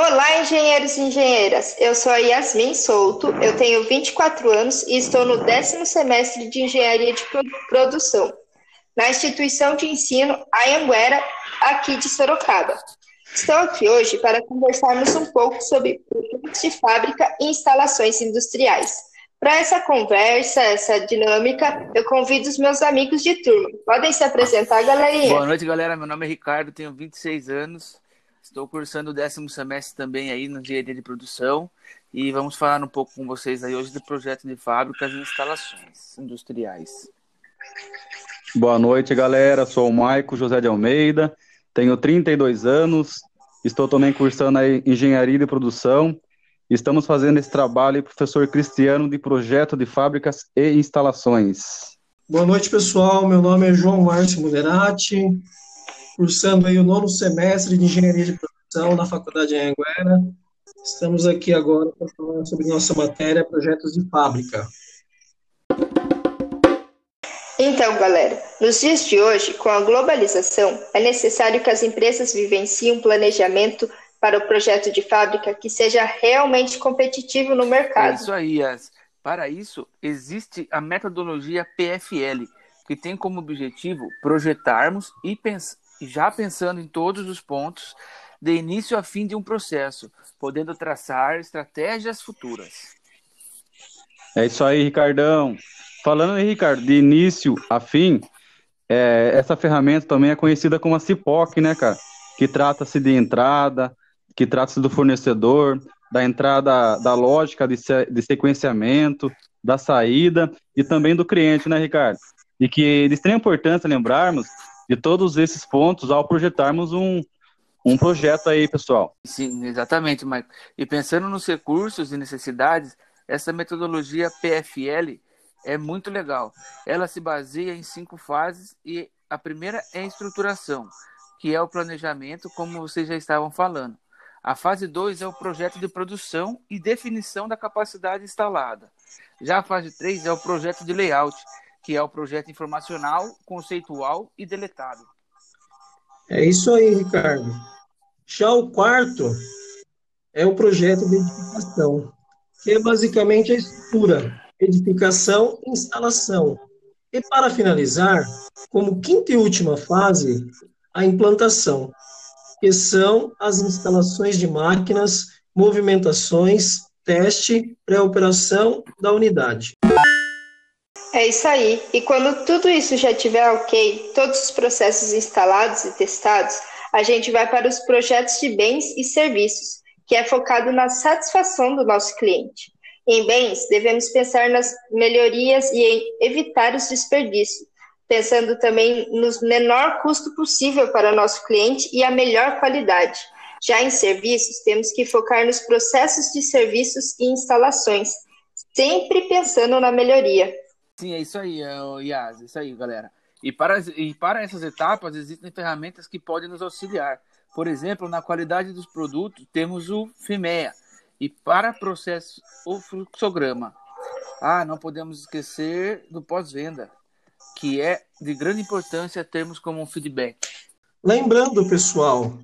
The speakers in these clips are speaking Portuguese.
Olá, engenheiros e engenheiras. Eu sou a Yasmin Souto, eu tenho 24 anos e estou no décimo semestre de Engenharia de Produção, na instituição de ensino Anhanguera, aqui de Sorocaba. Estou aqui hoje para conversarmos um pouco sobre produtos de fábrica e instalações industriais. Para essa conversa, essa dinâmica, eu convido os meus amigos de turma. Podem se apresentar, galerinha? Boa noite, galera. Meu nome é Ricardo, tenho 26 anos. Estou cursando o décimo semestre também aí no engenharia de produção e vamos falar um pouco com vocês aí hoje do projeto de fábricas e instalações industriais. Boa noite, galera. Sou o Maico José de Almeida, tenho 32 anos, estou também cursando aí engenharia de produção. Estamos fazendo esse trabalho, professor Cristiano, de projeto de fábricas e instalações. Boa noite, pessoal. Meu nome é João Márcio Moderati, cursando aí o nono semestre de Engenharia de Produção na Faculdade de Anhanguera. Estamos aqui agora para falar sobre nossa matéria Projetos de Fábrica. Então, galera, nos dias de hoje, com a globalização, é necessário que as empresas vivenciem um planejamento para o projeto de fábrica que seja realmente competitivo no mercado. É isso aí, Yas. Para isso, existe a metodologia PFL, que tem como objetivo projetarmos e, pens já pensando em todos os pontos, de início a fim de um processo, podendo traçar estratégias futuras. É isso aí, Ricardão. Falando aí, Ricardo, de início a fim, é, essa ferramenta também é conhecida como a CIPOC, né, cara? Que trata-se de entrada, que trata-se do fornecedor, da entrada da lógica de, de sequenciamento, da saída e também do cliente, né, Ricardo? E que de extrema importância lembrarmos de todos esses pontos ao projetarmos um, um projeto aí, pessoal. Sim, exatamente, Michael. E pensando nos recursos e necessidades, essa metodologia PFL é muito legal. Ela se baseia em cinco fases e a primeira é a estruturação, que é o planejamento, como vocês já estavam falando. A fase 2 é o projeto de produção e definição da capacidade instalada. Já a fase 3 é o projeto de layout, que é o projeto informacional, conceitual e deletado. É isso aí, Ricardo. Já o quarto é o projeto de edificação, que é basicamente a estrutura, edificação e instalação. E para finalizar, como quinta e última fase, a implantação, que são as instalações de máquinas, movimentações, teste, pré-operação da unidade. É isso aí. E quando tudo isso já estiver ok, todos os processos instalados e testados, a gente vai para os projetos de bens e serviços, que é focado na satisfação do nosso cliente. Em bens, devemos pensar nas melhorias e em evitar os desperdícios, pensando também no menor custo possível para nosso cliente e a melhor qualidade. Já em serviços, temos que focar nos processos de serviços e instalações, sempre pensando na melhoria. Sim, é isso aí, é o Yas, é isso aí, galera. E para, e para essas etapas existem ferramentas que podem nos auxiliar. Por exemplo, na qualidade dos produtos, temos o FIMEA. E para processo, o fluxograma. Ah, não podemos esquecer do pós-venda, que é de grande importância termos como um feedback. Lembrando, pessoal,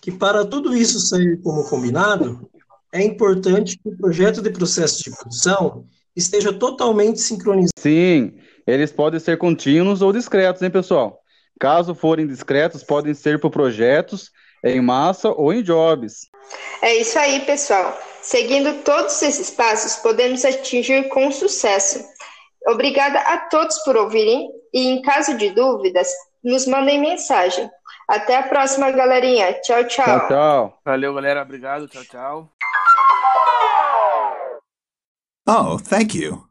que para tudo isso sair como combinado, é importante que o projeto de processo de produção esteja totalmente sincronizado. Sim, eles podem ser contínuos ou discretos, hein, pessoal? Caso forem discretos, podem ser por projetos em massa ou em jobs. É isso aí, pessoal. Seguindo todos esses passos, podemos atingir com sucesso. Obrigada a todos por ouvirem e, em caso de dúvidas, nos mandem mensagem. Até a próxima, galerinha. Tchau, tchau. Tchau, tchau. Valeu, galera. Obrigado. Tchau, tchau. Oh, thank you.